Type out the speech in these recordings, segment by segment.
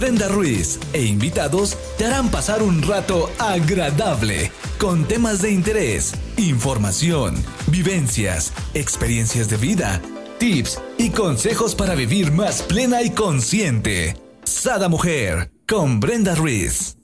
Brenda Ruiz e invitados te harán pasar un rato agradable con temas de interés, información, vivencias, experiencias de vida, tips y consejos para vivir más plena y consciente. Sada Mujer con Brenda Ruiz.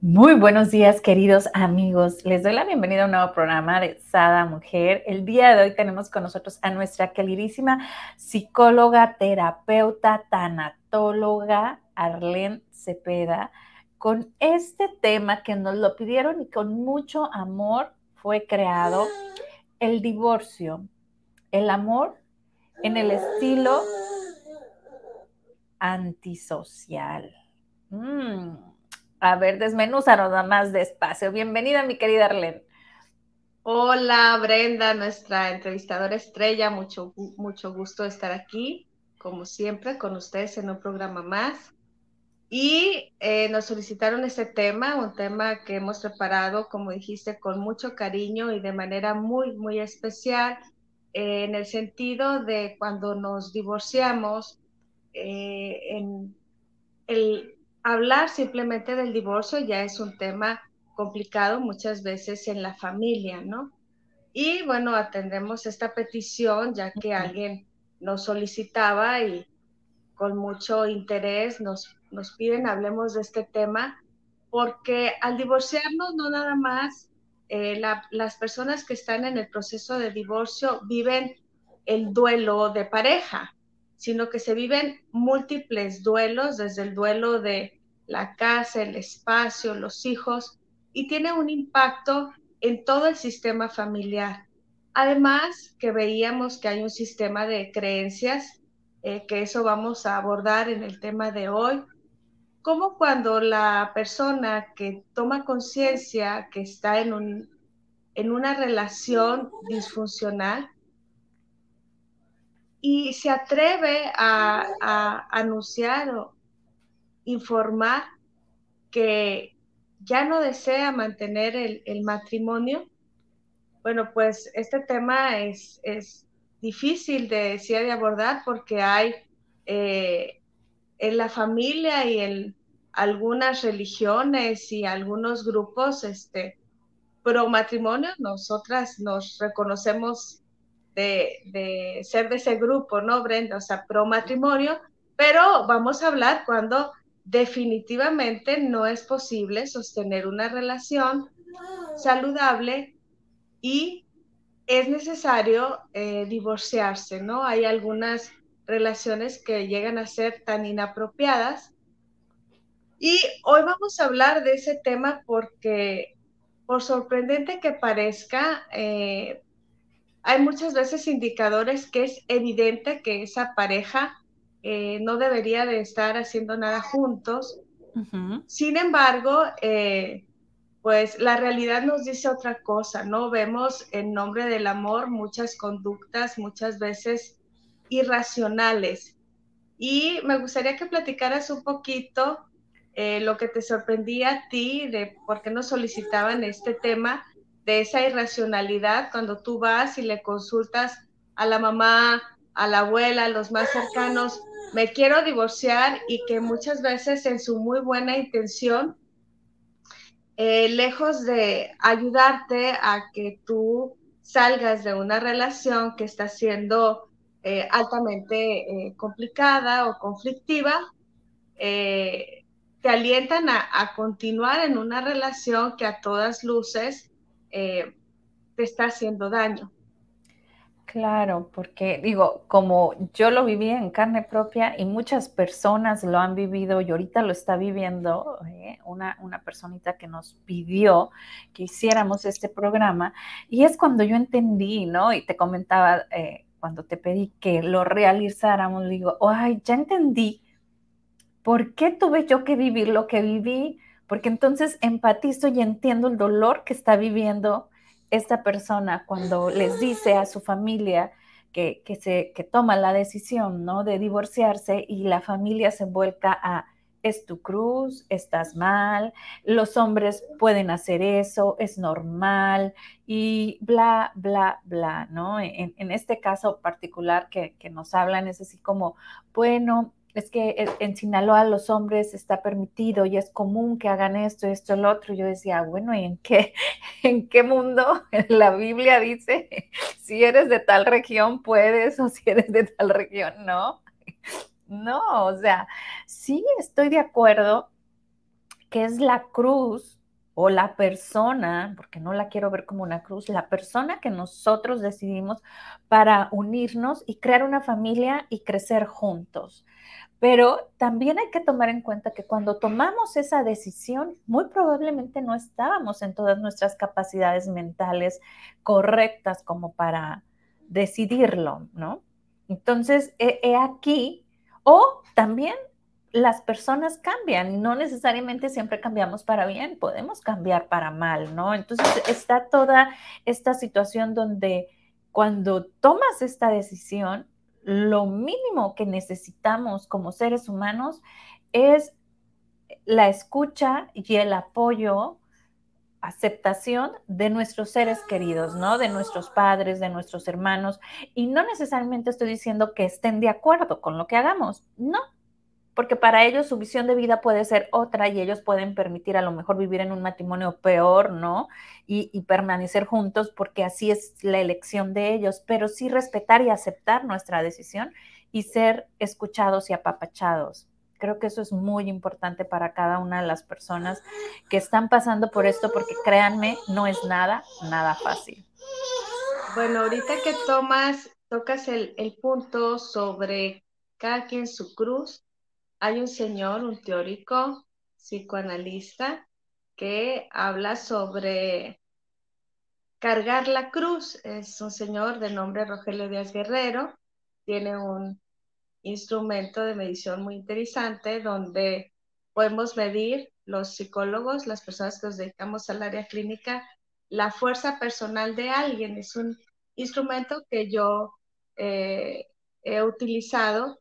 Muy buenos días, queridos amigos. Les doy la bienvenida a un nuevo programa de Sada Mujer. El día de hoy tenemos con nosotros a nuestra queridísima psicóloga, terapeuta, tanatóloga, Arlene Cepeda, con este tema que nos lo pidieron y con mucho amor fue creado, el divorcio, el amor en el estilo antisocial. Mm, a ver, desmenúzanos nada más despacio. Bienvenida, mi querida Arlene. Hola, Brenda, nuestra entrevistadora estrella. Mucho, mucho gusto estar aquí, como siempre, con ustedes en un programa más. Y eh, nos solicitaron este tema, un tema que hemos preparado, como dijiste, con mucho cariño y de manera muy, muy especial, eh, en el sentido de cuando nos divorciamos, eh, en el hablar simplemente del divorcio ya es un tema complicado muchas veces en la familia, ¿no? Y bueno, atendemos esta petición ya que alguien nos solicitaba y con mucho interés nos nos piden hablemos de este tema, porque al divorciarnos no nada más eh, las personas que están en el proceso de divorcio viven el duelo de pareja, sino que se viven múltiples duelos, desde el duelo de la casa, el espacio, los hijos, y tiene un impacto en todo el sistema familiar. Además, que veíamos que hay un sistema de creencias, eh, que eso vamos a abordar en el tema de hoy, como cuando la persona que toma conciencia que está en, un, en una relación disfuncional y se atreve a, anunciar o informar que ya no desea mantener el, matrimonio, bueno, pues este tema es, es difícil de, de abordar porque hay eh, en la familia y en algunas religiones y algunos grupos este, pro matrimonio, nosotras nos reconocemos de, ser de ese grupo, ¿no, Brenda? O sea, pro matrimonio, pero vamos a hablar cuando definitivamente no es posible sostener una relación saludable y es necesario eh, divorciarse, ¿no? Hay algunas relaciones que llegan a ser tan inapropiadas. Y hoy vamos a hablar de ese tema porque, por sorprendente que parezca, eh, hay muchas veces indicadores que es evidente que esa pareja eh, no debería de estar haciendo nada juntos. Sin embargo, eh, pues la realidad nos dice otra cosa, ¿no? Vemos en nombre del amor muchas conductas, muchas veces irracionales. Y me gustaría que platicaras un poquito eh, lo que te sorprendía a ti de por qué nos solicitaban este tema de esa irracionalidad cuando tú vas y le consultas a la mamá, a la abuela, a los más cercanos, me quiero divorciar y que muchas veces en su muy buena intención, eh, lejos de ayudarte a que tú salgas de una relación que está siendo eh, altamente complicada o conflictiva, te alientan a, continuar en una relación que a todas luces te está haciendo daño. Claro, porque digo, como yo lo viví en carne propia y muchas personas lo han vivido y ahorita lo está viviendo, una, una personita que nos pidió que hiciéramos este programa, y es cuando yo entendí, ¿no? Y te comentaba, cuando te pedí que lo realizáramos, digo, ay, ya entendí por qué tuve yo que vivir lo que viví, porque entonces empatizo y entiendo el dolor que está viviendo esta persona cuando les dice a su familia que, que se, que toma la decisión ¿no? de divorciarse y la familia se vuelca a es tu cruz, estás mal, los hombres pueden hacer eso, es normal y bla, bla, bla, ¿no? En, este caso particular que, nos hablan es así como, bueno, es que en Sinaloa los hombres está permitido y es común que hagan esto, esto, lo otro. Yo decía, bueno, ¿y en qué, en qué mundo la Biblia dice si eres de tal región puedes o si eres de tal región no? No, o sea, sí estoy de acuerdo que es la cruz o la persona, porque no la quiero ver como una cruz, la persona que nosotros decidimos para unirnos y crear una familia y crecer juntos. Pero también hay que tomar en cuenta que cuando tomamos esa decisión, muy probablemente no estábamos en todas nuestras capacidades mentales correctas como para decidirlo, ¿no? Entonces, he, aquí, o también las personas cambian y no necesariamente siempre cambiamos para bien, podemos cambiar para mal, ¿no? Entonces, está toda esta situación donde cuando tomas esta decisión, lo mínimo que necesitamos como seres humanos es la escucha y el apoyo, aceptación de nuestros seres queridos, ¿no? De nuestros padres, de nuestros hermanos. Y no necesariamente estoy diciendo que estén de acuerdo con lo que hagamos, no, porque para ellos su visión de vida puede ser otra y ellos pueden permitir a lo mejor vivir en un matrimonio peor, ¿no? Y, permanecer juntos porque así es la elección de ellos, pero sí respetar y aceptar nuestra decisión y ser escuchados y apapachados. Creo que eso es muy importante para cada una de las personas que están pasando por esto, porque créanme, no es nada, nada fácil. Bueno, ahorita que tomas, tocas el, el punto sobre cada quien su cruz, hay un señor, un teórico psicoanalista, que habla sobre cargar la cruz. Es un señor de nombre Rogelio Díaz Guerrero. Tiene un instrumento de medición muy interesante donde podemos medir los psicólogos, las personas que nos dedicamos al área clínica, la fuerza personal de alguien. Es un instrumento que yo eh, he utilizado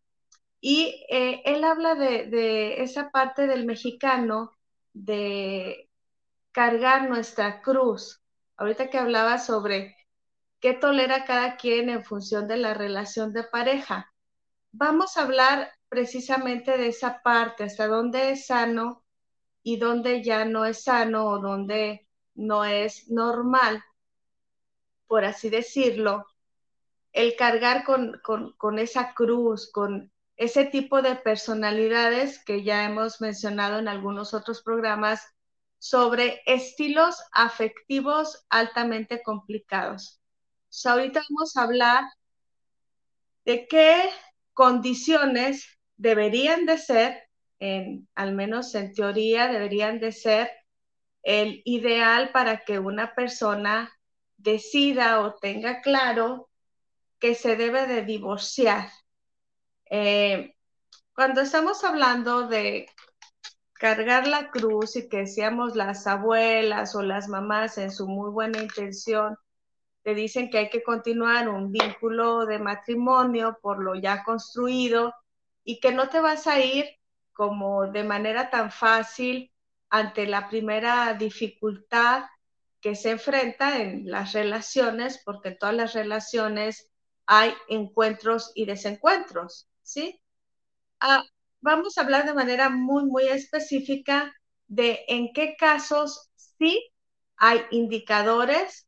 y eh, él habla de, esa parte del mexicano, de cargar nuestra cruz. Ahorita que hablaba sobre qué tolera cada quien en función de la relación de pareja. Vamos a hablar precisamente de esa parte, hasta dónde es sano y dónde ya no es sano o dónde no es normal, por así decirlo, el cargar con, con esa cruz, con ese tipo de personalidades que ya hemos mencionado en algunos otros programas sobre estilos afectivos altamente complicados. ahorita vamos a hablar de qué condiciones deberían de ser, en, al menos en teoría, deberían de ser el ideal para que una persona decida o tenga claro que se debe de divorciar eh, cuando estamos hablando de cargar la cruz y que decíamos las abuelas o las mamás en su muy buena intención, te dicen que hay que continuar un vínculo de matrimonio por lo ya construido y que no te vas a ir como de manera tan fácil ante la primera dificultad que se enfrenta en las relaciones, porque en todas las relaciones hay encuentros y desencuentros. ¿Sí? Ah, vamos a hablar de manera muy, muy específica de en qué casos sí hay indicadores,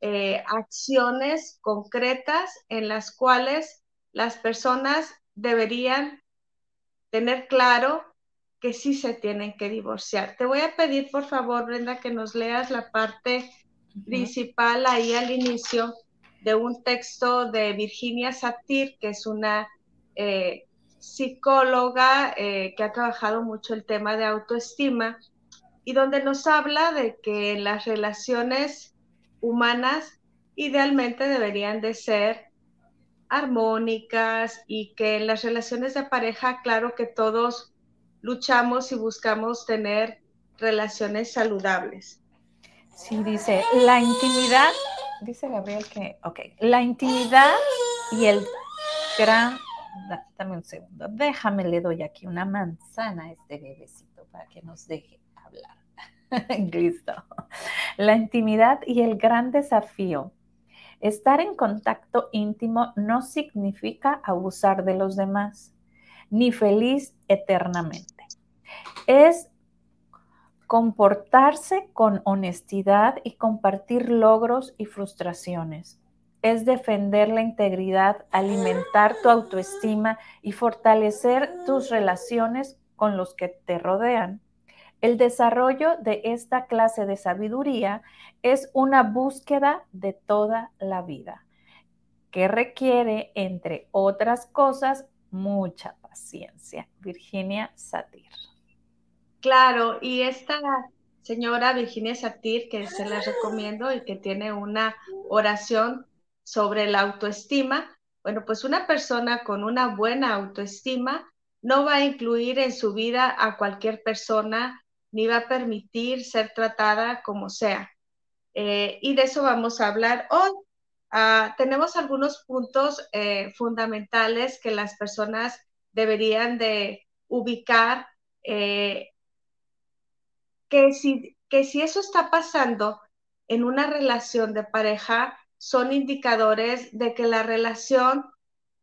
eh, acciones concretas en las cuales las personas deberían tener claro que sí se tienen que divorciar. Te voy a pedir, por favor, Brenda, que nos leas la parte principal ahí al inicio de un texto de Virginia Satir, que es una eh, psicóloga eh, que ha trabajado mucho el tema de autoestima y donde nos habla de que las relaciones humanas idealmente deberían de ser armónicas y que en las relaciones de pareja, claro que todos luchamos y buscamos tener relaciones saludables. Sí, dice, la intimidad, dice Gabriel que, ok, la intimidad y el gran dame un segundo, déjame, le doy aquí una manzana a este bebecito para que nos deje hablar. Listo. La intimidad y el gran desafío. Estar en contacto íntimo no significa abusar de los demás. ni feliz eternamente. Es comportarse con honestidad y compartir logros y frustraciones. Es defender la integridad, alimentar tu autoestima y fortalecer tus relaciones con los que te rodean. El desarrollo de esta clase de sabiduría es una búsqueda de toda la vida, que requiere, entre otras cosas, mucha paciencia. Virginia Satir. Claro, y esta señora Virginia Satir, que se la recomiendo y que tiene una oración sobre la autoestima, bueno, pues una persona con una buena autoestima no va a incluir en su vida a cualquier persona ni va a permitir ser tratada como sea. Eh, y de eso vamos a hablar hoy. Ah, tenemos algunos puntos eh, fundamentales que las personas deberían de ubicar, eh, que, si, que si eso está pasando en una relación de pareja, son indicadores de que la relación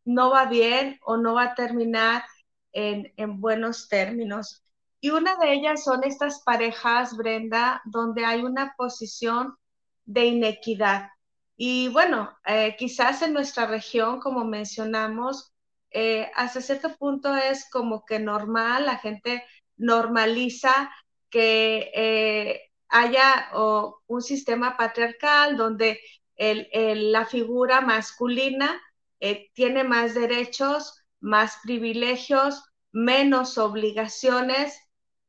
no va bien o no va a terminar en, en buenos términos. Y una de ellas son estas parejas, Brenda, donde hay una posición de inequidad. Y bueno, eh, quizás en nuestra región, como mencionamos, eh, hasta cierto punto es como que normal, la gente normaliza que eh, haya un sistema patriarcal donde la figura masculina tiene más derechos, más privilegios, menos obligaciones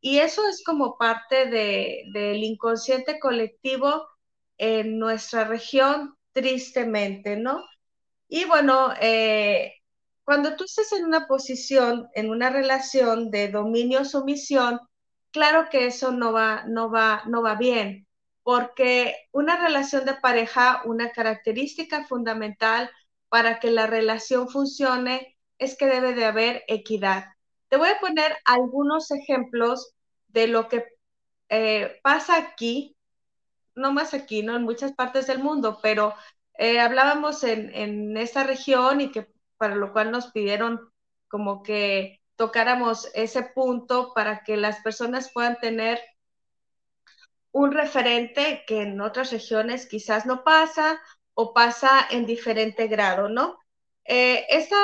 y eso es como parte del inconsciente colectivo en nuestra región, tristemente, ¿no? Y bueno, eh, cuando tú estás en una posición, en una relación de dominio-sumisión, claro que eso no va, no va, no va bien, porque una relación de pareja, una característica fundamental para que la relación funcione es que debe de haber equidad. Te voy a poner algunos ejemplos de lo que eh, pasa aquí, no más aquí, ¿no? En muchas partes del mundo, pero eh, hablábamos en, en esta región y que para lo cual nos pidieron como que tocáramos ese punto para que las personas puedan tener un referente que en otras regiones quizás no pasa o pasa en diferente grado, ¿no? Eh, esta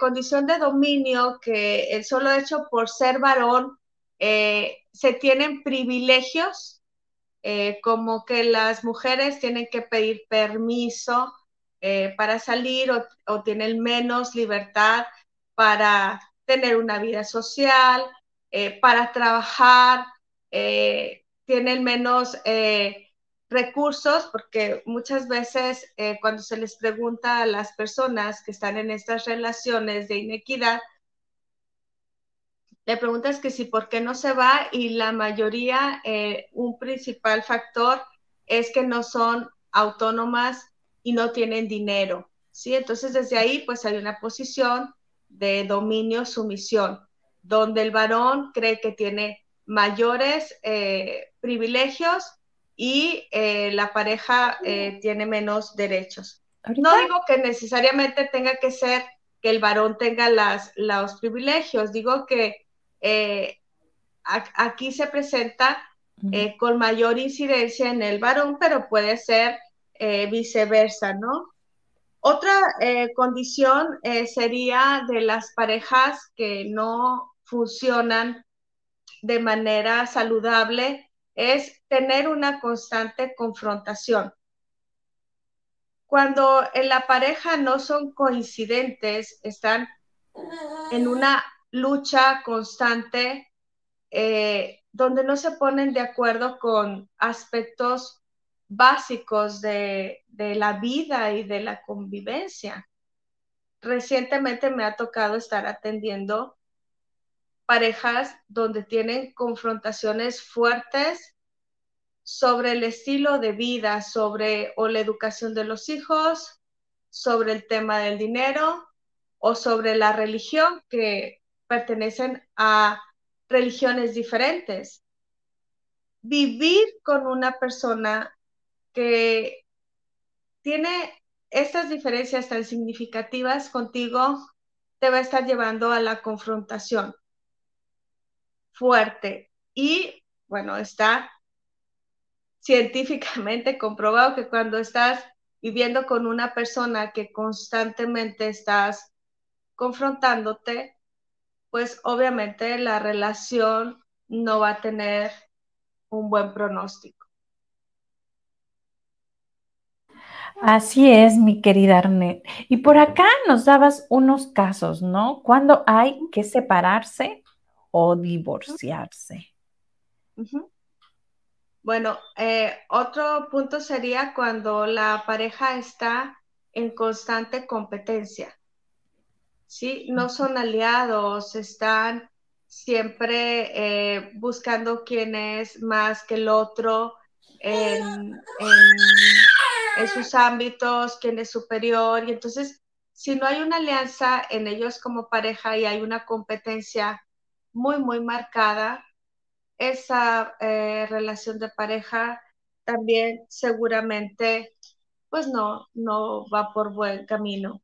condición de dominio que el solo hecho por ser varón eh, se tienen privilegios, eh, como que las mujeres tienen que pedir permiso eh, para salir o, tienen menos libertad para tener una vida social, para trabajar, tienen menos recursos, porque muchas veces cuando se les pregunta a las personas que están en estas relaciones de inequidad, le preguntas que si por qué no se va y la mayoría, eh, un principal factor es que no son autónomas y no tienen dinero, ¿sí? Entonces desde ahí pues hay una posición de dominio, sumisión, donde el varón cree que tiene mayores eh, privilegios y eh, la pareja tiene menos derechos. No digo que necesariamente tenga que ser que el varón tenga las, los privilegios, digo que eh, aquí se presenta eh, con mayor incidencia en el varón, pero puede ser eh, viceversa, ¿no? Otra condición sería de las parejas que no funcionan de manera saludable es tener una constante confrontación. Cuando en la pareja no son coincidentes, están en una lucha constante eh, donde no se ponen de acuerdo con aspectos básicos de, de la vida y de la convivencia. Recientemente me ha tocado estar atendiendo parejas donde tienen confrontaciones fuertes sobre el estilo de vida, sobre la educación de los hijos, sobre el tema del dinero o sobre la religión, que pertenecen a religiones diferentes. Vivir con una persona que tiene estas diferencias tan significativas contigo te va a estar llevando a la confrontación fuerte. Y bueno, está científicamente comprobado que cuando estás viviendo con una persona que constantemente estás confrontándote, pues obviamente la relación no va a tener un buen pronóstico. Así es, mi querida Arnet. Y por acá nos dabas unos casos, ¿no? Cuando hay que separarse o divorciarse. Bueno, eh, otro punto sería cuando la pareja está en constante competencia. ¿sí? No son aliados, están siempre eh, buscando quién es más que el otro en, en, sus ámbitos, quién es superior. Y entonces, si no hay una alianza en ellos como pareja y hay una competencia muy, muy marcada, esa eh, relación de pareja también seguramente pues no, no va por buen camino.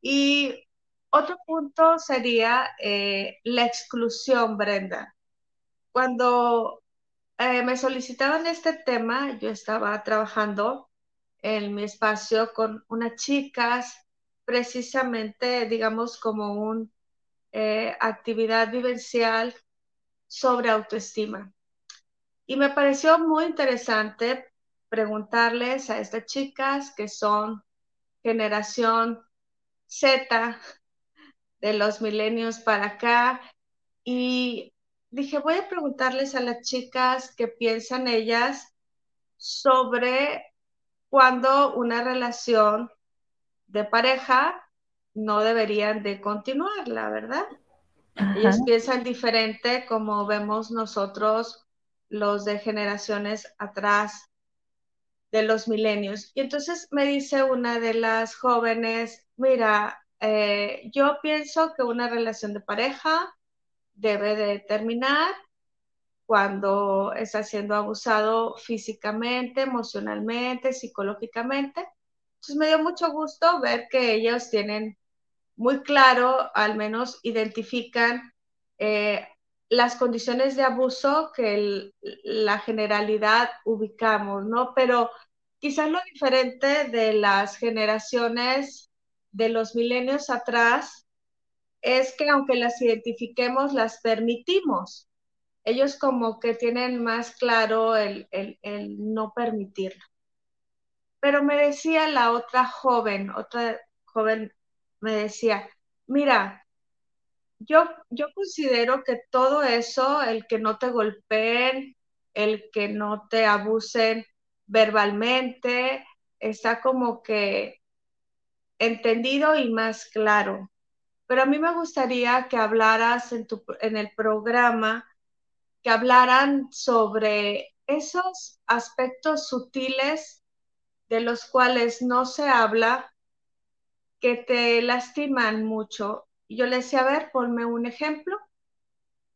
Y otro punto sería eh, la exclusión, Brenda. Cuando eh, me solicitaban este tema, yo estaba trabajando en mi espacio con unas chicas, precisamente, digamos, como una eh, actividad vivencial sobre autoestima. Y me pareció muy interesante preguntarles a estas chicas que son generación Z, de los milenios para acá. Y dije, voy a preguntarles a las chicas qué piensan ellas sobre cuando una relación de pareja no deberían de continuar, la verdad. Ellos piensan diferente como vemos nosotros los de generaciones atrás de los milenios. Y entonces me dice una de las jóvenes, mira, eh, yo pienso que una relación de pareja debe de terminar cuando está siendo abusado físicamente, emocionalmente, psicológicamente. Entonces me dio mucho gusto ver que ellos tienen muy claro, al menos identifican eh, las condiciones de abuso que la generalidad ubicamos, ¿no? Pero quizás lo diferente de las generaciones de los milenios atrás es que aunque las identifiquemos, las permitimos. Ellos como que tienen más claro el, no permitirlo. Pero me decía la otra joven, otra joven me decía, mira, yo, yo considero que todo eso, el que no te golpeen, el que no te abusen verbalmente, está como que entendido y más claro. Pero a mí me gustaría que hablaras en, tu, en el programa, que hablaran sobre esos aspectos sutiles de los cuales no se habla, que te lastiman mucho. Yo le decía, a ver, ponme un ejemplo.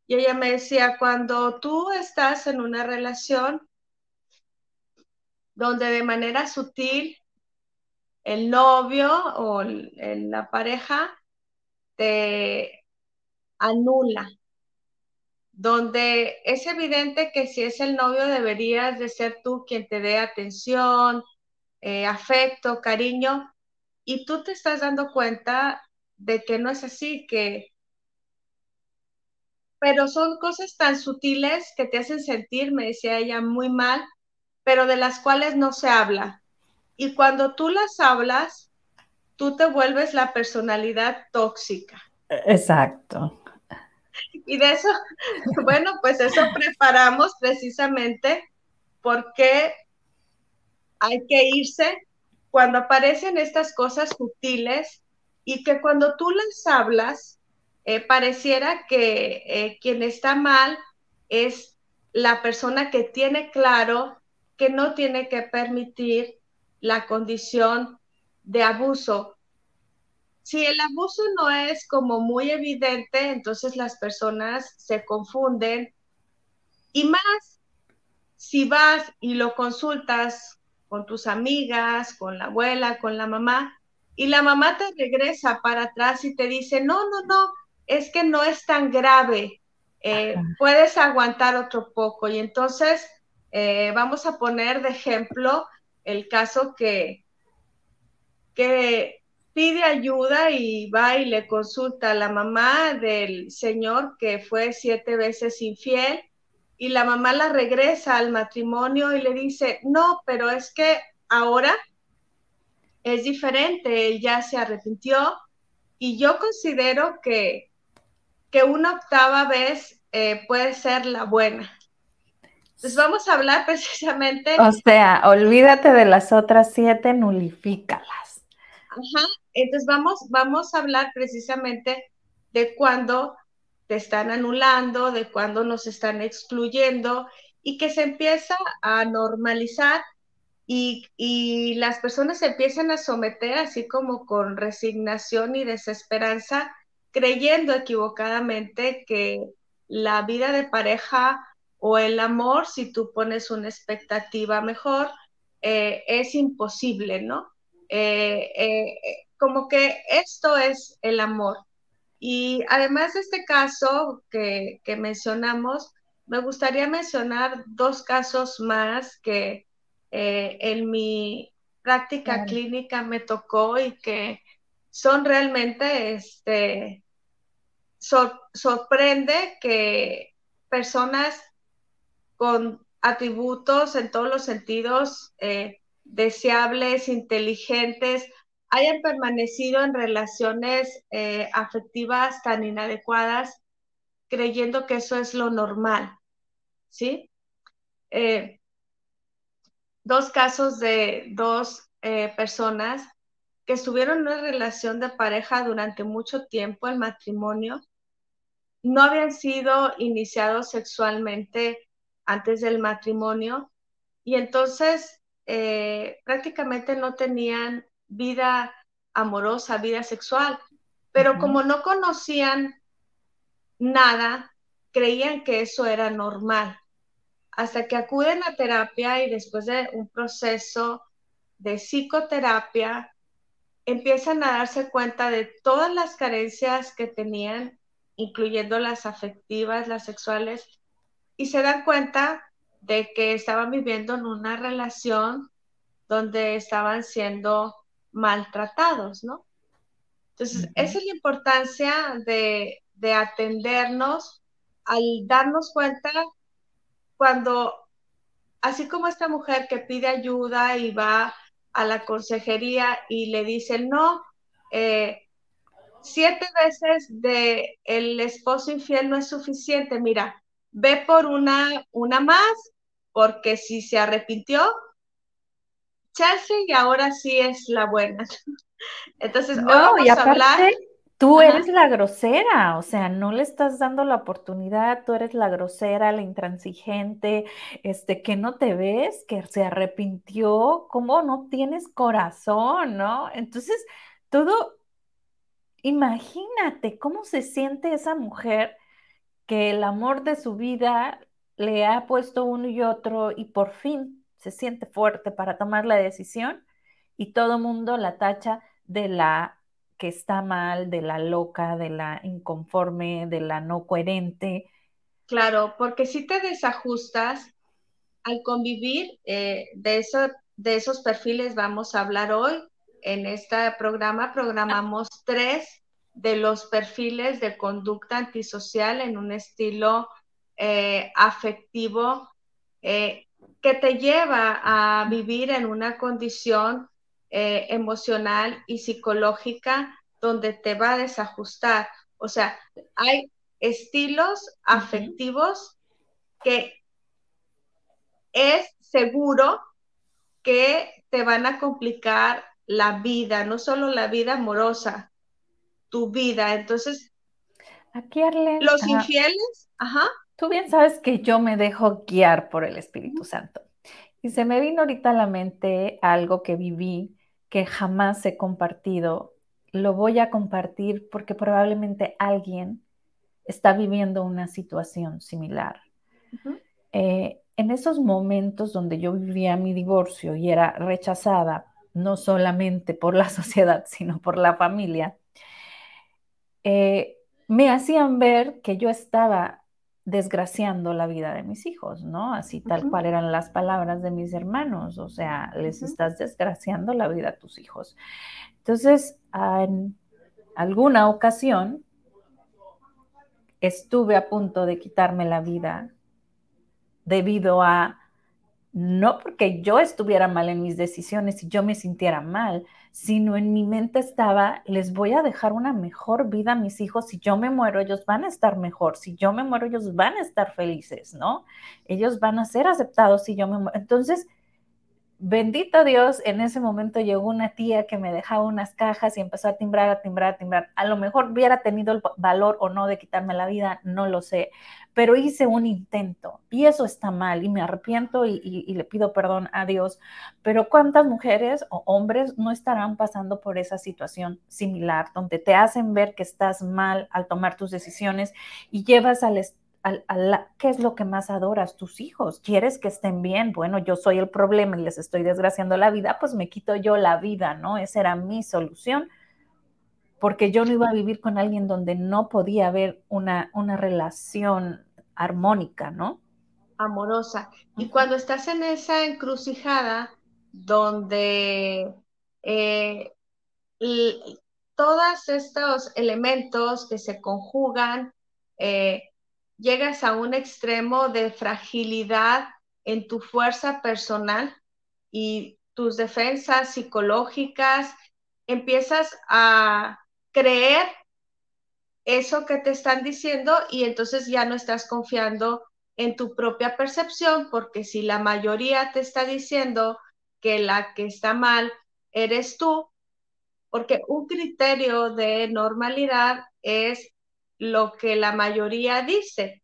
Y ella me decía, cuando tú estás en una relación donde de manera sutil el novio o la pareja te anula, donde es evidente que si es el novio deberías de ser tú quien te dé atención, eh, afecto, cariño, y tú te estás dando cuenta de que no es así, que... Pero son cosas tan sutiles que te hacen sentir, me decía ella, muy mal, pero de las cuales no se habla. Y cuando tú las hablas, tú te vuelves la personalidad tóxica. Exacto. Y de eso, bueno, pues eso preparamos precisamente porque hay que irse cuando aparecen estas cosas sutiles y que cuando tú las hablas, eh, pareciera que eh, quien está mal es la persona que tiene claro que no tiene que permitir la condición de abuso. Si el abuso no es como muy evidente, entonces las personas se confunden y más si vas y lo consultas con tus amigas, con la abuela, con la mamá, y la mamá te regresa para atrás y te dice, no, no, no, es que no es tan grave, eh, puedes aguantar otro poco. Y entonces eh, vamos a poner de ejemplo el caso que, que pide ayuda y va y le consulta a la mamá del señor que fue siete veces infiel y la mamá la regresa al matrimonio y le dice, no, pero es que ahora es diferente, él ya se arrepintió y yo considero que, que una octava vez eh, puede ser la buena. Entonces vamos a hablar precisamente. O sea, olvídate de las otras siete, nulifícalas. Ajá, entonces vamos, vamos a hablar precisamente de cuándo te están anulando, de cuándo nos están excluyendo y que se empieza a normalizar y, las personas se empiezan a someter así como con resignación y desesperanza, creyendo equivocadamente que la vida de pareja o el amor, si tú pones una expectativa mejor, eh, es imposible, ¿no? Eh, eh, como que esto es el amor. Y además de este caso que, que mencionamos, me gustaría mencionar dos casos más que eh, en mi práctica clínica me tocó y que son realmente, este, sorprende que personas con atributos en todos los sentidos eh, deseables, inteligentes, hayan permanecido en relaciones eh, afectivas tan inadecuadas, creyendo que eso es lo normal, ¿sí? dos casos de dos eh, personas que estuvieron en una relación de pareja durante mucho tiempo, el matrimonio, no habían sido iniciados sexualmente antes del matrimonio y entonces eh, prácticamente no tenían vida amorosa, vida sexual, pero como no conocían nada, creían que eso era normal. Hasta que acuden a terapia y después de un proceso de psicoterapia, empiezan a darse cuenta de todas las carencias que tenían, incluyendo las afectivas, las sexuales, y se dan cuenta de que estaban viviendo en una relación donde estaban siendo maltratados, ¿no? Entonces, esa es la importancia de, de atendernos al darnos cuenta cuando, así como esta mujer que pide ayuda y va a la consejería y le dicen, no, eh, siete veces de el esposo infiel no es suficiente, mira, ve por una, una más, porque si se arrepintió, Chelsea y ahora sí es la buena. Entonces, no, vamos a hablar Tú eres la grosera, o sea, no le estás dando la oportunidad, tú eres la grosera, la intransigente, este, que no te ves, que se arrepintió, cómo no tienes corazón, ¿no? Entonces, todo, imagínate cómo se siente esa mujer que el amor de su vida le ha puesto uno y otro y por fin se siente fuerte para tomar la decisión y todo mundo la tacha de la que está mal, de la loca, de la inconforme, de la no coherente. Claro, porque si te desajustas al convivir, eh, de, de esos perfiles vamos a hablar hoy. En este programa programamos tres de los perfiles de conducta antisocial en un estilo eh, afectivo eh, que te lleva a vivir en una condición eh, emocional y psicológica donde te va a desajustar. O sea, hay estilos afectivos que es seguro que te van a complicar la vida, no solo la vida amorosa, tu vida. Entonces, Aquí, Arlen, los infieles, ajá. Tú bien sabes que yo me dejo guiar por el Espíritu Santo. Y se me vino ahorita a la mente algo que viví que jamás he compartido, lo voy a compartir porque probablemente alguien está viviendo una situación similar. Eh, en esos momentos donde yo vivía mi divorcio y era rechazada no solamente por la sociedad, sino por la familia, eh, me hacían ver que yo estaba desgraciando la vida de mis hijos, ¿no? Así tal cual eran las palabras de mis hermanos, o sea, les estás desgraciando la vida a tus hijos. Entonces, en alguna ocasión, estuve a punto de quitarme la vida debido a no porque yo estuviera mal en mis decisiones y yo me sintiera mal, sino en mi mente estaba, les voy a dejar una mejor vida a mis hijos, si yo me muero, ellos van a estar mejor, si yo me muero, ellos van a estar felices, ¿no? Ellos van a ser aceptados si yo me muero. Entonces, bendito Dios, en ese momento llegó una tía que me dejaba unas cajas y empezó a timbrar, a timbrar, a timbrar. A lo mejor hubiera tenido el valor o no de quitarme la vida, no lo sé, pero hice un intento y eso está mal y me arrepiento y, le pido perdón a Dios. Pero ¿cuántas mujeres o hombres no estarán pasando por esa situación similar donde te hacen ver que estás mal al tomar tus decisiones y llevas al, al, ¿qué es lo que más adoras? Tus hijos. ¿Quieres que estén bien? Bueno, yo soy el problema y les estoy desgraciando la vida, pues me quito yo la vida, ¿no? Esa era mi solución porque yo no iba a vivir con alguien donde no podía haber una, una relación armónica, ¿no? Amorosa. Y cuando estás en esa encrucijada donde eh, todos estos elementos que se conjugan, eh, llegas a un extremo de fragilidad en tu fuerza personal y tus defensas psicológicas, empiezas a creer eso que te están diciendo y entonces ya no estás confiando en tu propia percepción, porque si la mayoría te está diciendo que la que está mal eres tú, porque un criterio de normalidad es lo que la mayoría dice.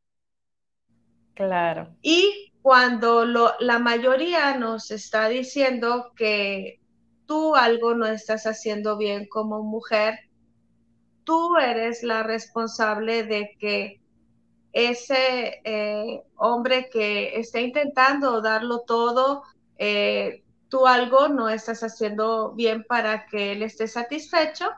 Claro. Y cuando la mayoría nos está diciendo que tú algo no estás haciendo bien como mujer, tú eres la responsable de que ese eh, hombre que está intentando darlo todo, eh, tú algo no estás haciendo bien para que él esté satisfecho.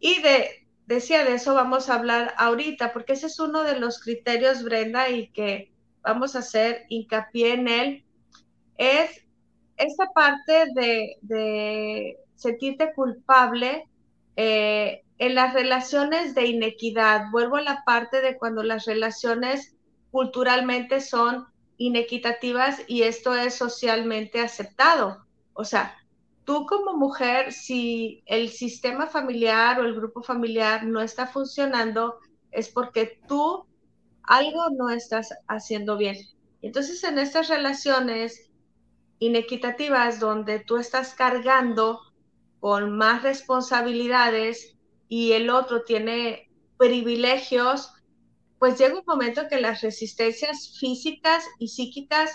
Y de, decía, de eso vamos a hablar ahorita, porque ese es uno de los criterios, Brenda, y que vamos a hacer hincapié en él, es esta parte de, sentirte culpable eh, en las relaciones de inequidad, vuelvo a la parte de cuando las relaciones culturalmente son inequitativas y esto es socialmente aceptado. O sea, tú como mujer, si el sistema familiar o el grupo familiar no está funcionando, es porque tú algo no estás haciendo bien. Entonces, en estas relaciones inequitativas donde tú estás cargando con más responsabilidades, y el otro tiene privilegios, pues llega un momento que las resistencias físicas y psíquicas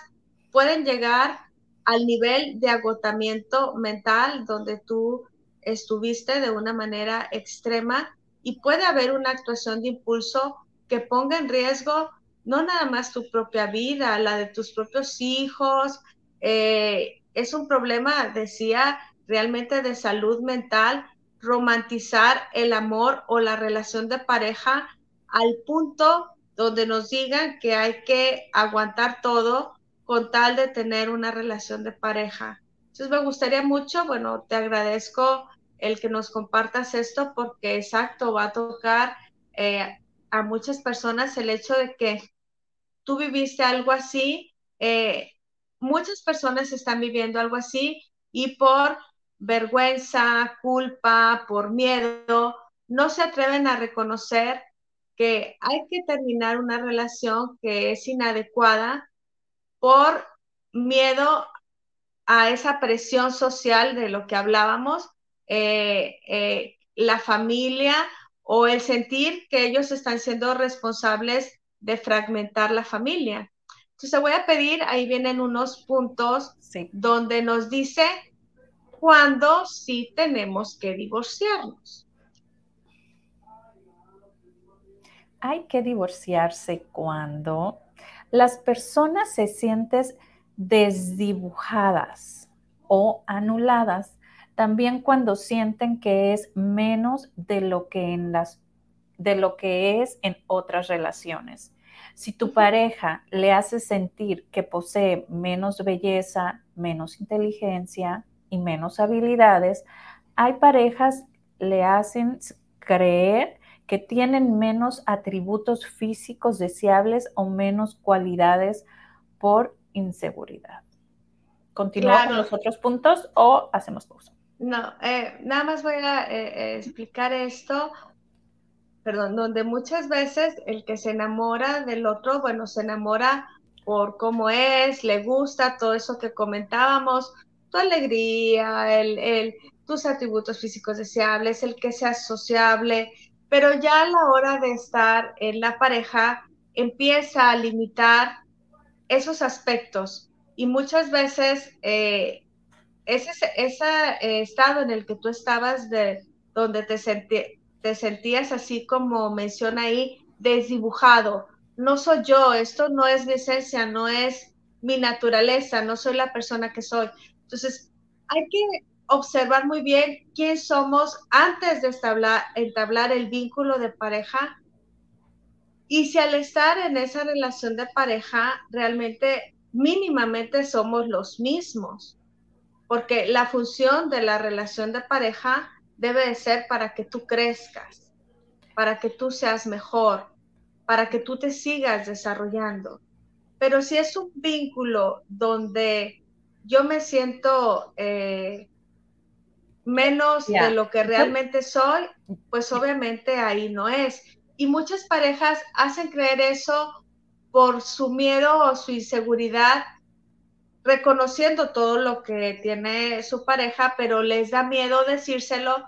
pueden llegar al nivel de agotamiento mental donde tú estuviste de una manera extrema y puede haber una actuación de impulso que ponga en riesgo no nada más tu propia vida, la de tus propios hijos. Eh, es un problema, decía, realmente de salud mental romantizar el amor o la relación de pareja al punto donde nos digan que hay que aguantar todo con tal de tener una relación de pareja. Entonces me gustaría mucho, bueno, te agradezco el que nos compartas esto porque exacto, va a tocar eh, a muchas personas el hecho de que tú viviste algo así, eh, muchas personas están viviendo algo así y por vergüenza, culpa, por miedo, no se atreven a reconocer que hay que terminar una relación que es inadecuada por miedo a esa presión social de lo que hablábamos, eh, eh, la familia o el sentir que ellos están siendo responsables de fragmentar la familia. Entonces voy a pedir, ahí vienen unos puntos donde nos dice cuando sí tenemos que divorciarnos. Hay que divorciarse cuando las personas se sienten desdibujadas o anuladas también cuando sienten que es menos de lo que en las de lo que es en otras relaciones. Si tu pareja le hace sentir que posee menos belleza, menos inteligencia y menos habilidades, hay parejas le hacen creer que tienen menos atributos físicos deseables o menos cualidades por inseguridad. ¿Continúa con los otros puntos o hacemos pausa? No, eh, nada más voy a eh, eh, explicar esto, perdón, donde muchas veces el que se enamora del otro, bueno, se enamora por cómo es, le gusta todo eso que comentábamos, tu alegría, el, tus atributos físicos deseables, el que seas sociable, pero ya a la hora de estar en la pareja empieza a limitar esos aspectos y muchas veces eh, ese, ese eh, estado en el que tú estabas de donde te, te sentías así como menciona ahí, desdibujado. No soy yo, esto no es mi esencia, no es mi naturaleza, no soy la persona que soy. Entonces, hay que observar muy bien quién somos antes de establar, entablar el vínculo de pareja y si al estar en esa relación de pareja realmente mínimamente somos los mismos, porque la función de la relación de pareja debe de ser para que tú crezcas, para que tú seas mejor, para que tú te sigas desarrollando. Pero si es un vínculo donde yo me siento eh, menos de lo que realmente soy, pues obviamente ahí no es. Y muchas parejas hacen creer eso por su miedo o su inseguridad, reconociendo todo lo que tiene su pareja, pero les da miedo decírselo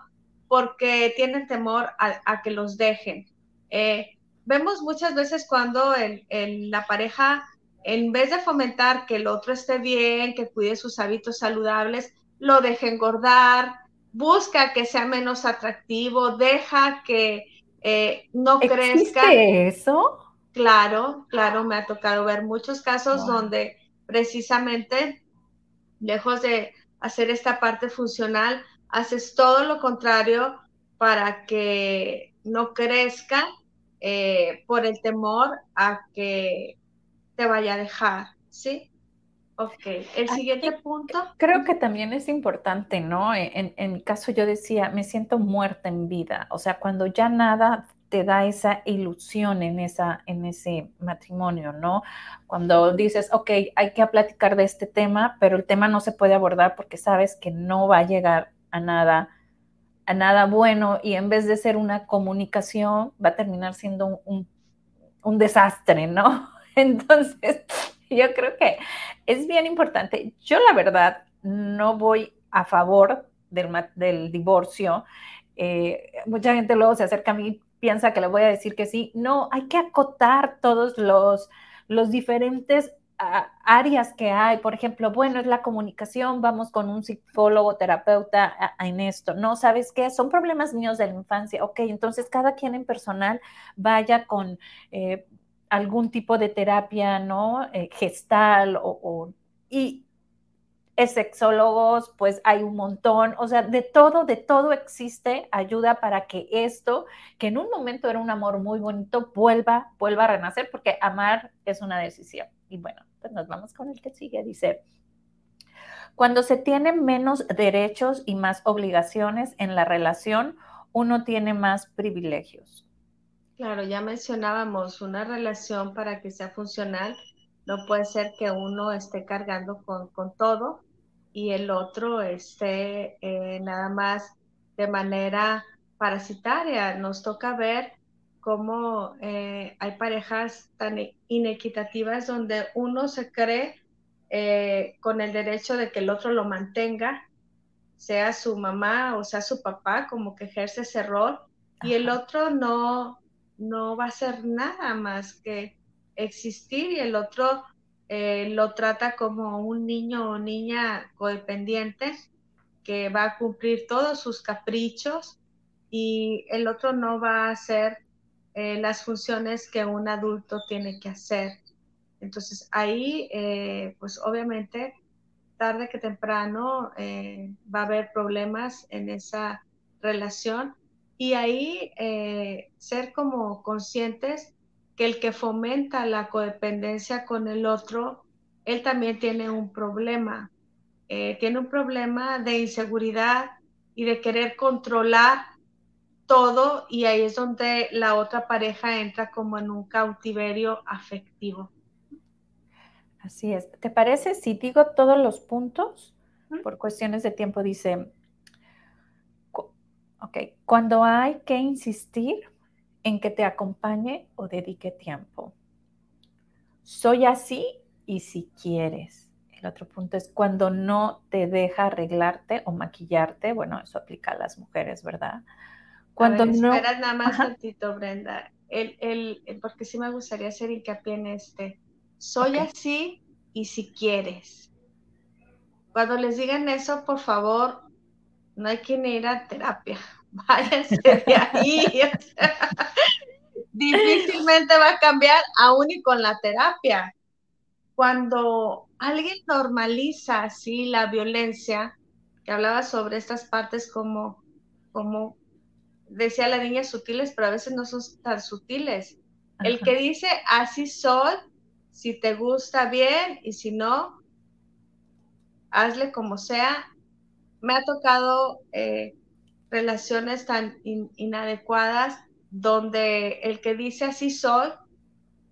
porque tienen temor a, que los dejen. Eh, vemos muchas veces cuando la pareja, en vez de fomentar que el otro esté bien, que cuide sus hábitos saludables, lo deje engordar, busca que sea menos atractivo, deja que eh, no crezca. eso? Claro, claro, me ha tocado ver muchos casos donde precisamente, lejos de hacer esta parte funcional, haces todo lo contrario para que no crezca eh, por el temor a que te vaya a dejar, ¿sí? Ok, el siguiente punto. Creo que también es importante, ¿no? En, mi caso yo decía, me siento muerta en vida, o sea, cuando ya nada te da esa ilusión en, esa, en ese matrimonio, ¿no? Cuando dices, ok, hay que platicar de este tema, pero el tema no se puede abordar porque sabes que no va a llegar a nada, a nada bueno y en vez de ser una comunicación va a terminar siendo un, un desastre, ¿no? Entonces, yo creo que es bien importante. Yo la verdad no voy a favor del, del divorcio. Eh, mucha gente luego se acerca a mí, piensa que le voy a decir que sí. No, hay que acotar todos los, los diferentes ah, áreas que hay. Por ejemplo, bueno, es la comunicación, vamos con un psicólogo, terapeuta en esto. No, ¿sabes qué? Son problemas míos de la infancia. Ok, entonces cada quien en personal vaya con... Eh, algún tipo de terapia, ¿no? Eh, gestal o, y sexólogos, pues hay un montón, o sea, de todo, de todo existe ayuda para que esto, que en un momento era un amor muy bonito, vuelva, vuelva a renacer, porque amar es una decisión. Y bueno, pues nos vamos con el que sigue, dice, cuando se tienen menos derechos y más obligaciones en la relación, uno tiene más privilegios. Claro, ya mencionábamos una relación para que sea funcional. No puede ser que uno esté cargando con, todo y el otro esté eh, nada más de manera parasitaria. Nos toca ver cómo eh, hay parejas tan inequitativas donde uno se cree eh, con el derecho de que el otro lo mantenga, sea su mamá o sea su papá, como que ejerce ese rol, y el otro no, no va a ser nada más que existir y el otro eh, lo trata como un niño o niña codependiente que va a cumplir todos sus caprichos y el otro no va a hacer eh, las funciones que un adulto tiene que hacer. Entonces ahí, eh, pues obviamente tarde que temprano va a haber problemas en esa relación y ahí eh, ser como conscientes que el que fomenta la codependencia con el otro, él también tiene un problema, eh, tiene un problema de inseguridad y de querer controlar todo y ahí es donde la otra pareja entra como en un cautiverio afectivo. Así es. ¿Te parece si digo todos los puntos? Por cuestiones de tiempo dice, ok, cuando hay que insistir en que te acompañe o dedique tiempo. Soy así y si quieres. El otro punto es cuando no te deja arreglarte o maquillarte. Bueno, eso aplica a las mujeres, ¿verdad? Cuando no. Espera nada más un tantito, Brenda. El, el, porque sí me gustaría hacer hincapié en este soy así y si quieres. Cuando les digan eso, por favor, no hay que ir a terapia. Váyanse de ahí. difícilmente va a cambiar aún y con la terapia. Cuando alguien normaliza así la violencia, que hablaba sobre estas partes como, como decía la niña sutiles, pero a veces no son tan sutiles. El que dice así soy, si te gusta bien y si no, hazle como sea. Me ha tocado eh, relaciones tan inadecuadas donde el que dice así soy,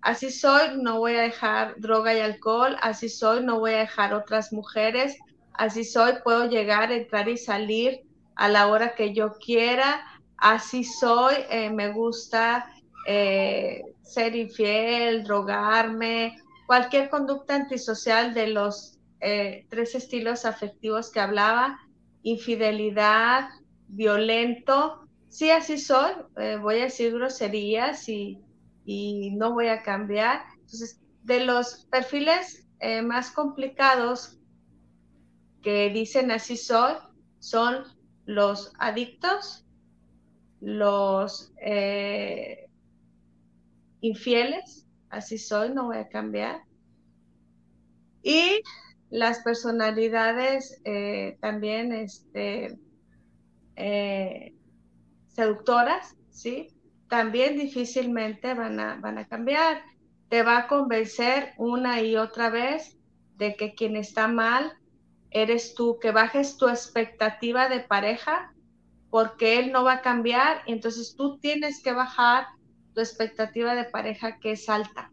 así soy, no voy a dejar droga y alcohol, así soy, no voy a dejar otras mujeres, así soy, puedo llegar, entrar y salir a la hora que yo quiera, así soy, eh, me gusta eh, ser infiel, drogarme, cualquier conducta antisocial de los eh, tres estilos afectivos que hablaba, infidelidad, violento, sí, así soy, eh, voy a decir groserías y, no voy a cambiar. Entonces, de los perfiles más complicados que dicen así soy, son los adictos, los eh, infieles, así soy, no voy a cambiar. Y las personalidades eh, también este, eh, seductoras, ¿sí? También difícilmente van a, van a cambiar. Te va a convencer una y otra vez de que quien está mal eres tú, que bajes tu expectativa de pareja porque él no va a cambiar entonces tú tienes que bajar tu expectativa de pareja que es alta.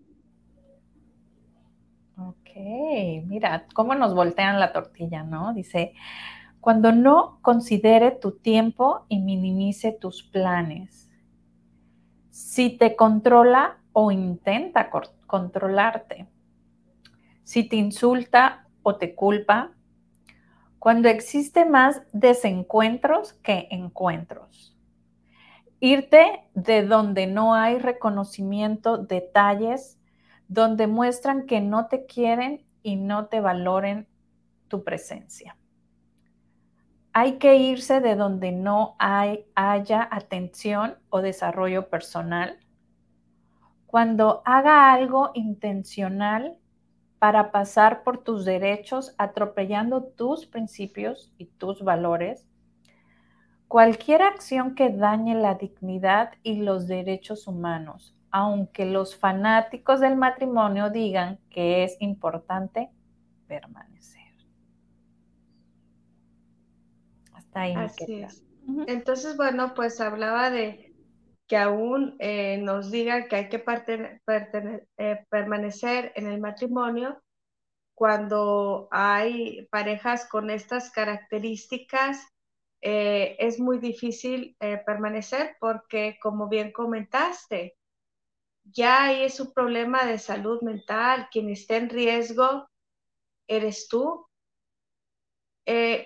Ok, mira, cómo nos voltean la tortilla, ¿no? Dice, cuando no considere tu tiempo y minimice tus planes. Si te controla o intenta controlarte. Si te insulta o te culpa, cuando existe más desencuentros que encuentros. Irte de donde no hay reconocimiento, detalles, donde muestran que no te quieren y no te valoren tu presencia. Hay que irse de donde no hay, haya atención o desarrollo personal. Cuando haga algo intencional para pasar por tus derechos, atropellando tus principios y tus valores. Cualquier acción que dañe la dignidad y los derechos humanos, aunque los fanáticos del matrimonio digan que es importante permanecer. Ahí. Así es. Entonces, bueno, pues hablaba de que aún eh, nos diga que hay que eh, permanecer en el matrimonio cuando hay parejas con estas características, eh, es muy difícil permanecer porque, como bien comentaste, ya ahí es un problema de salud mental. Quien está en riesgo eres tú.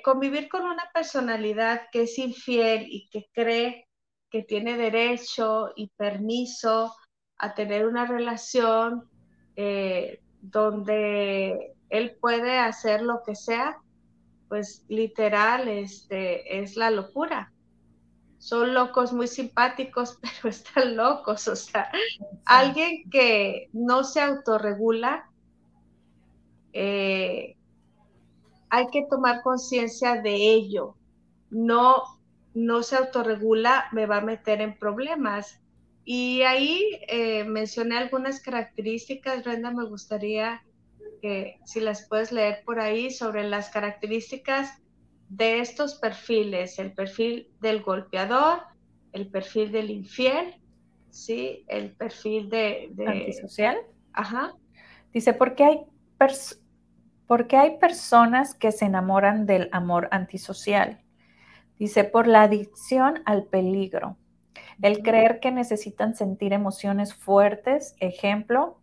Convivir con una personalidad que es infiel y que cree que tiene derecho y permiso a tener una relación eh, donde él puede hacer lo que sea, pues literal este, es la locura. Son locos muy simpáticos, pero están locos. O sea, alguien que no se autorregula, eh, hay que tomar conciencia de ello. No, no se autorregula, me va a meter en problemas. Y ahí eh, mencioné algunas características, Brenda, me gustaría que si las puedes leer por ahí sobre las características de estos perfiles, el perfil del golpeador, el perfil del infiel, ¿sí? el perfil de... de... Antisocial. Ajá. Dice, ¿por qué hay porque hay personas que se enamoran del amor antisocial. Dice, por la adicción al peligro. El creer que necesitan sentir emociones fuertes, ejemplo,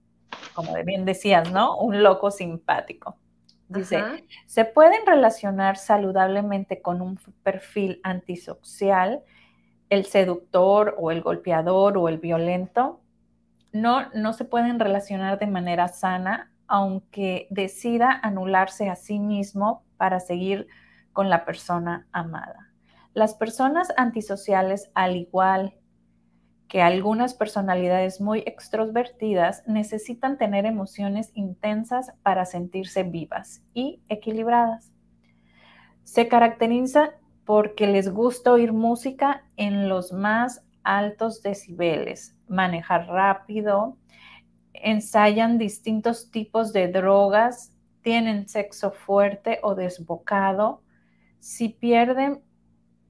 como bien decías, ¿no? Un loco simpático. Dice, se pueden relacionar saludablemente con un perfil antisocial, el seductor o el golpeador o el violento. No, no se pueden relacionar de manera sana aunque decida anularse a sí mismo para seguir con la persona amada. Las personas antisociales, al igual que algunas personalidades muy extrovertidas, necesitan tener emociones intensas para sentirse vivas y equilibradas. Se caracteriza porque les gusta oír música en los más altos decibeles, manejar rápido, ensayan distintos tipos de drogas, tienen sexo fuerte o desbocado, si pierden,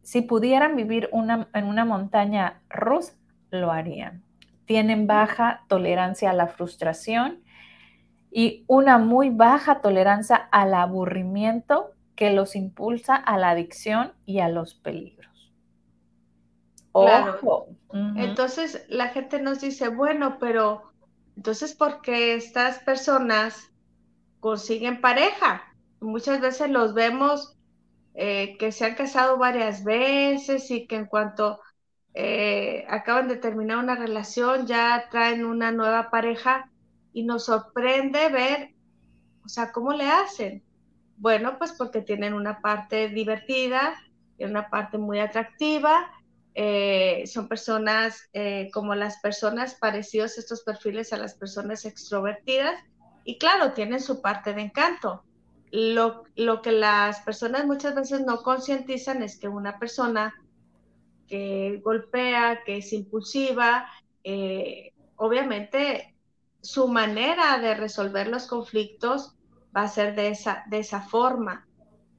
si pudieran vivir en una montaña rusa, lo harían. Tienen baja tolerancia a la frustración y una muy baja tolerancia al aburrimiento que los impulsa a la adicción y a los peligros. Claro. Entonces la gente nos dice, bueno, pero entonces, ¿por qué estas personas consiguen pareja? Muchas veces los vemos eh, que se han casado varias veces y que en cuanto eh, acaban de terminar una relación ya traen una nueva pareja y nos sorprende ver, o sea, ¿cómo le hacen? Bueno, pues porque tienen una parte divertida y una parte muy atractiva eh, son personas eh, como las personas parecidos estos perfiles a las personas extrovertidas y claro, tienen su parte de encanto. Lo, que las personas muchas veces no concientizan es que una persona que golpea, que es impulsiva, eh, obviamente su manera de resolver los conflictos va a ser de esa, de esa forma.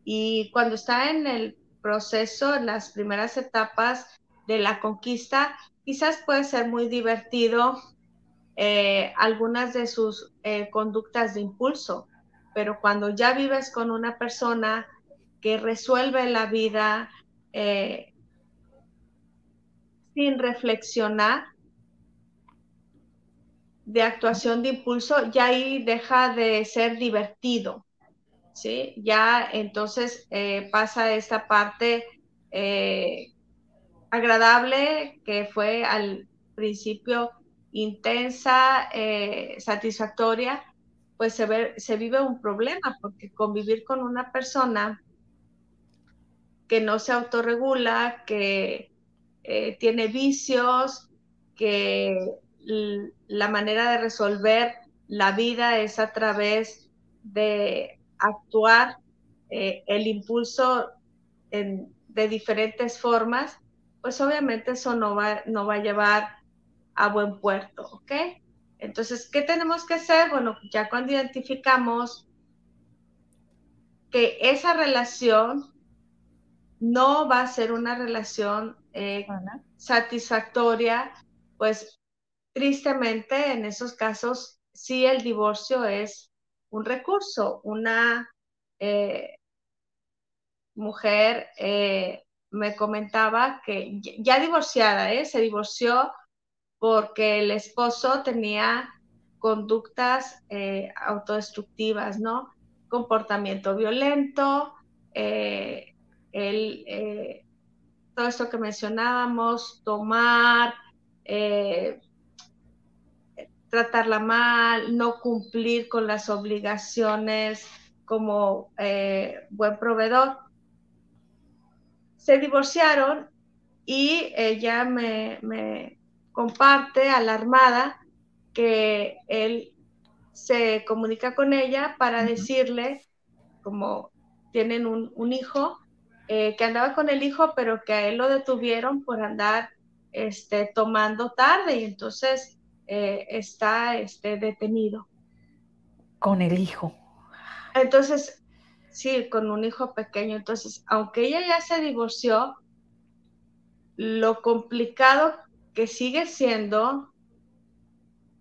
Y cuando está en el proceso, en las primeras etapas, de la conquista, quizás puede ser muy divertido eh, algunas de sus eh, conductas de impulso, pero cuando ya vives con una persona que resuelve la vida eh, sin reflexionar, de actuación de impulso, ya ahí deja de ser divertido, ¿sí? Ya entonces pasa esta parte agradable, que fue al principio intensa, eh, satisfactoria, pues se, ve, se vive un problema, porque convivir con una persona que no se autorregula, que eh, tiene vicios, que la manera de resolver la vida es a través de actuar eh, el impulso de diferentes formas, pues obviamente eso no va, no va a llevar a buen puerto, ¿ok? Entonces, ¿qué tenemos que hacer? Bueno, ya cuando identificamos que esa relación no va a ser una relación eh, satisfactoria, pues tristemente en esos casos sí el divorcio es un recurso. Una eh, mujer eh, me comentaba que ya divorciada, ¿eh? se divorció porque el esposo tenía conductas eh, autodestructivas, ¿no? Comportamiento violento, eh, todo esto que mencionábamos, tomar, tratarla mal, no cumplir con las obligaciones como buen proveedor se divorciaron y ella me, comparte alarmada que él se comunica con ella para decirle como tienen un, hijo, eh, que andaba con el hijo, pero que a él lo detuvieron por andar este, tomando tarde y entonces eh, está este, detenido. Con el hijo. Entonces, sí, con un hijo pequeño. Entonces, aunque ella ya se divorció, lo complicado que sigue siendo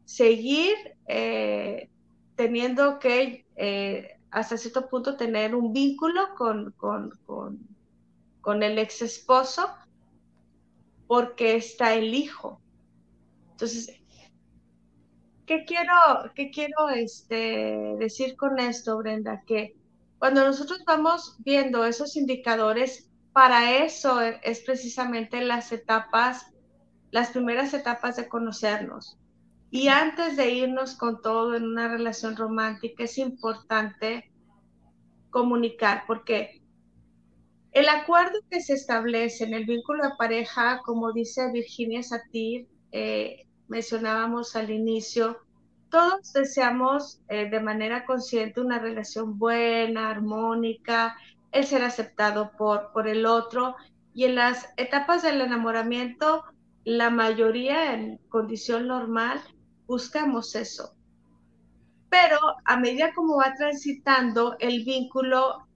seguir eh, teniendo que eh, hasta cierto punto tener un vínculo con, con, con, el ex esposo porque está el hijo. Entonces, ¿qué quiero, qué quiero este, decir con esto, Brenda? Que cuando nosotros vamos viendo esos indicadores, para eso es precisamente las etapas, las primeras etapas de conocernos. Y antes de irnos con todo en una relación romántica, es importante comunicar, porque el acuerdo que se establece en el vínculo de pareja, como dice Virginia Satir, eh, mencionábamos al inicio, todos deseamos eh, de manera consciente una relación buena, armónica, el ser aceptado por, por el otro. Y en las etapas del enamoramiento, la mayoría en condición normal buscamos eso. Pero a medida como va transitando, el vínculo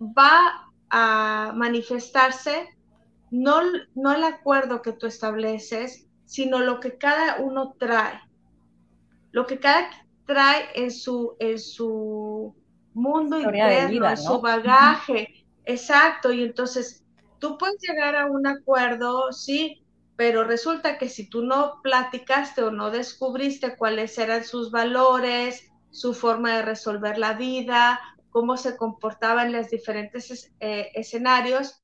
va a manifestarse no, no el acuerdo que tú estableces, sino lo que cada uno trae. Lo que cada trae en su, en su mundo interno, en su bagaje. Exacto. Y entonces tú puedes llegar a un acuerdo, sí, pero resulta que si tú no platicaste o no descubriste cuáles eran sus valores, su forma de resolver la vida, cómo se comportaba en los diferentes eh, escenarios,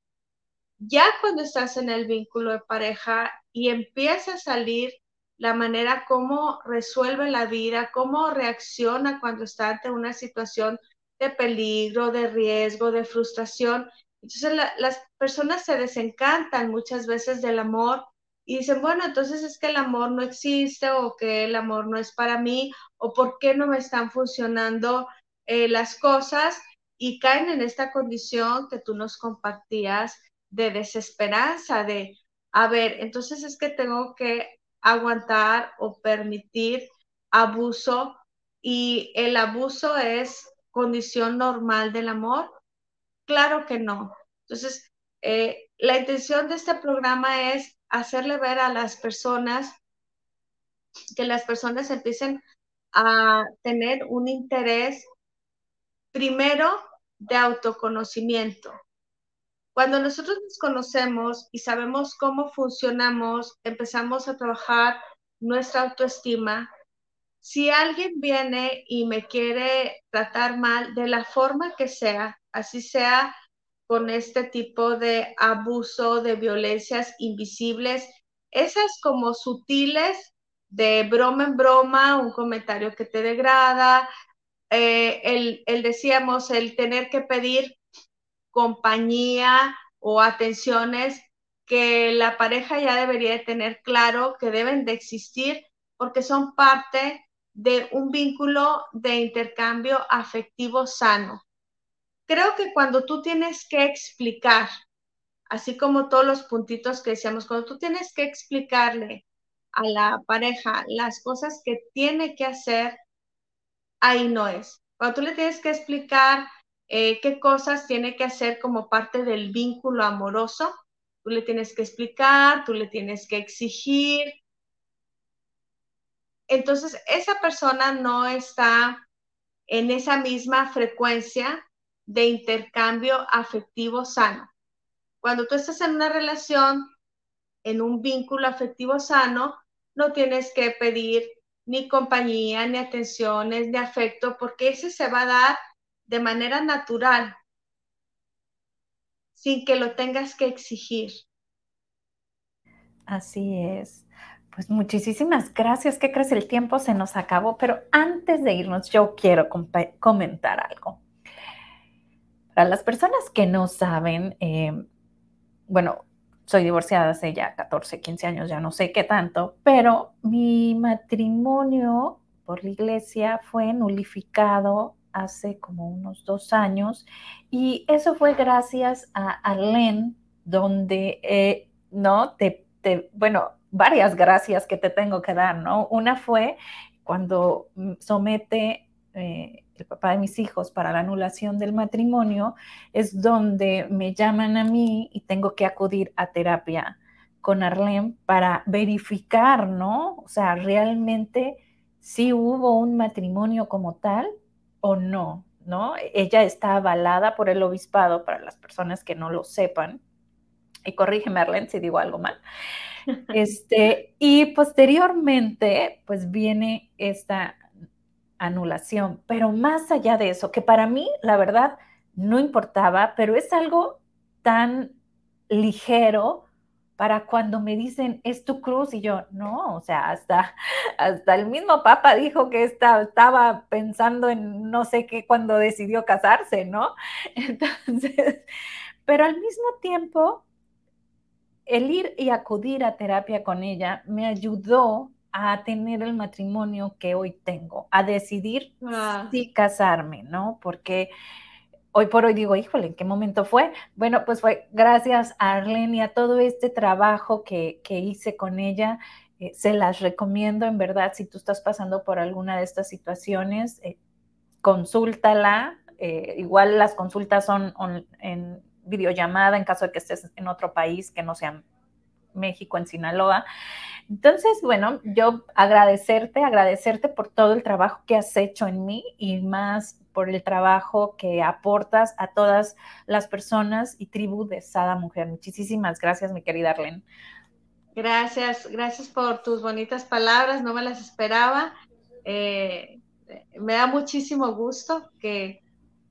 ya cuando estás en el vínculo de pareja y empieza a salir la manera como resuelve la vida, cómo reacciona cuando está ante una situación de peligro, de riesgo, de frustración. Entonces las personas se desencantan muchas veces del amor y dicen, bueno, entonces es que el amor no existe o que el amor no es para mí o por qué no me están funcionando eh, las cosas y caen en esta condición que tú nos compartías de desesperanza, de, a ver, entonces es que tengo que aguantar o permitir abuso y el abuso es condición normal del amor. Claro que no. Entonces, eh, la intención de este programa es hacerle ver a las personas que las personas empiecen a tener un interés primero de autoconocimiento. Cuando nosotros nos conocemos y sabemos cómo funcionamos, empezamos a trabajar nuestra autoestima. Si alguien viene y me quiere tratar mal de la forma que sea, así sea con este tipo de abuso, de violencias invisibles, esas como sutiles, de broma en broma, un comentario que te degrada, eh, el, el, decíamos, el tener que pedir compañía o atenciones que la pareja ya debería de tener claro que deben de existir porque son parte de un vínculo de intercambio afectivo sano creo que cuando tú tienes que explicar, así como todos los puntitos que decíamos, cuando tú tienes que explicarle a la pareja las cosas que tiene que hacer, ahí no es. Cuando tú le tienes que explicar eh, qué cosas tiene que hacer como parte del vínculo amoroso, tú le tienes que explicar, tú le tienes que exigir. Entonces, esa persona no está en esa misma frecuencia de intercambio afectivo sano. Cuando tú estás en una relación, en un vínculo afectivo sano, no tienes que pedir ni compañía, ni atenciones, ni afecto, porque ese se va a dar de manera natural, sin que lo tengas que exigir. Así es. Pues muchísimas gracias. ¿Qué crees? El tiempo se nos acabó, pero antes de irnos, yo quiero comentar algo. Para las personas que no saben, eh, bueno, soy divorciada hace ya 14, 15 años, ya no sé qué tanto, pero mi matrimonio por la iglesia fue nulificado hace como unos dos años y eso fue gracias a Arlene, donde, eh, ¿no? Te, bueno, varias gracias que te tengo que dar, ¿no? Una fue cuando somete eh, el papá de mis hijos para la anulación del matrimonio, es donde me llaman a mí y tengo que acudir a terapia con Arlene para verificar, ¿no? O sea, realmente si hubo un matrimonio como tal o no, ¿no? Ella está avalada por el obispado, para las personas que no lo sepan, y corrígeme Arlene si digo algo mal. Este, y posteriormente, pues viene esta anulación, pero más allá de eso, que para mí, la verdad, no importaba, pero es algo tan ligero para cuando me dicen, es tu cruz, y yo, no, o sea, hasta, hasta el mismo Papa dijo que estaba pensando en no sé qué cuando decidió casarse, ¿no? Entonces, pero al mismo tiempo, el ir y acudir a terapia con ella me ayudó a tener el matrimonio que hoy tengo, a decidir ah. si casarme, ¿no? Porque hoy por hoy digo, híjole, ¿en qué momento fue? Bueno, pues fue gracias a Arlene y a todo este trabajo que, hice con ella. Eh, se las recomiendo, en verdad, si tú estás pasando por alguna de estas situaciones, eh, consúltala. Eh, igual las consultas son en videollamada en caso de que estés en otro país que no sea México, en Sinaloa. Entonces, bueno, yo agradecerte, agradecerte por todo el trabajo que has hecho en mí y más por el trabajo que aportas a todas las personas y tribu de Sada Mujer. Muchísimas gracias, mi querida Arlene. Gracias, gracias por tus bonitas palabras, no me las esperaba. Eh, me da muchísimo gusto que,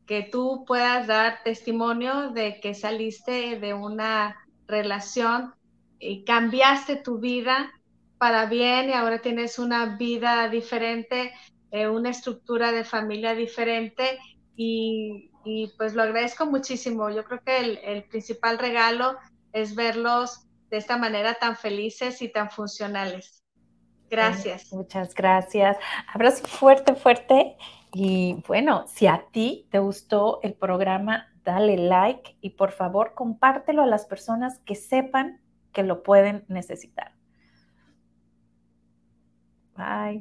que tú puedas dar testimonio de que saliste de una relación y cambiaste tu vida para bien y ahora tienes una vida diferente eh, una estructura de familia diferente y, pues lo agradezco muchísimo. Yo creo que el, principal regalo es verlos de esta manera tan felices y tan funcionales. Gracias. Muchas gracias. Abrazo fuerte, fuerte. Y bueno, si a ti te gustó el programa, dale like y por favor compártelo a las personas que sepan que lo pueden necesitar. Bye.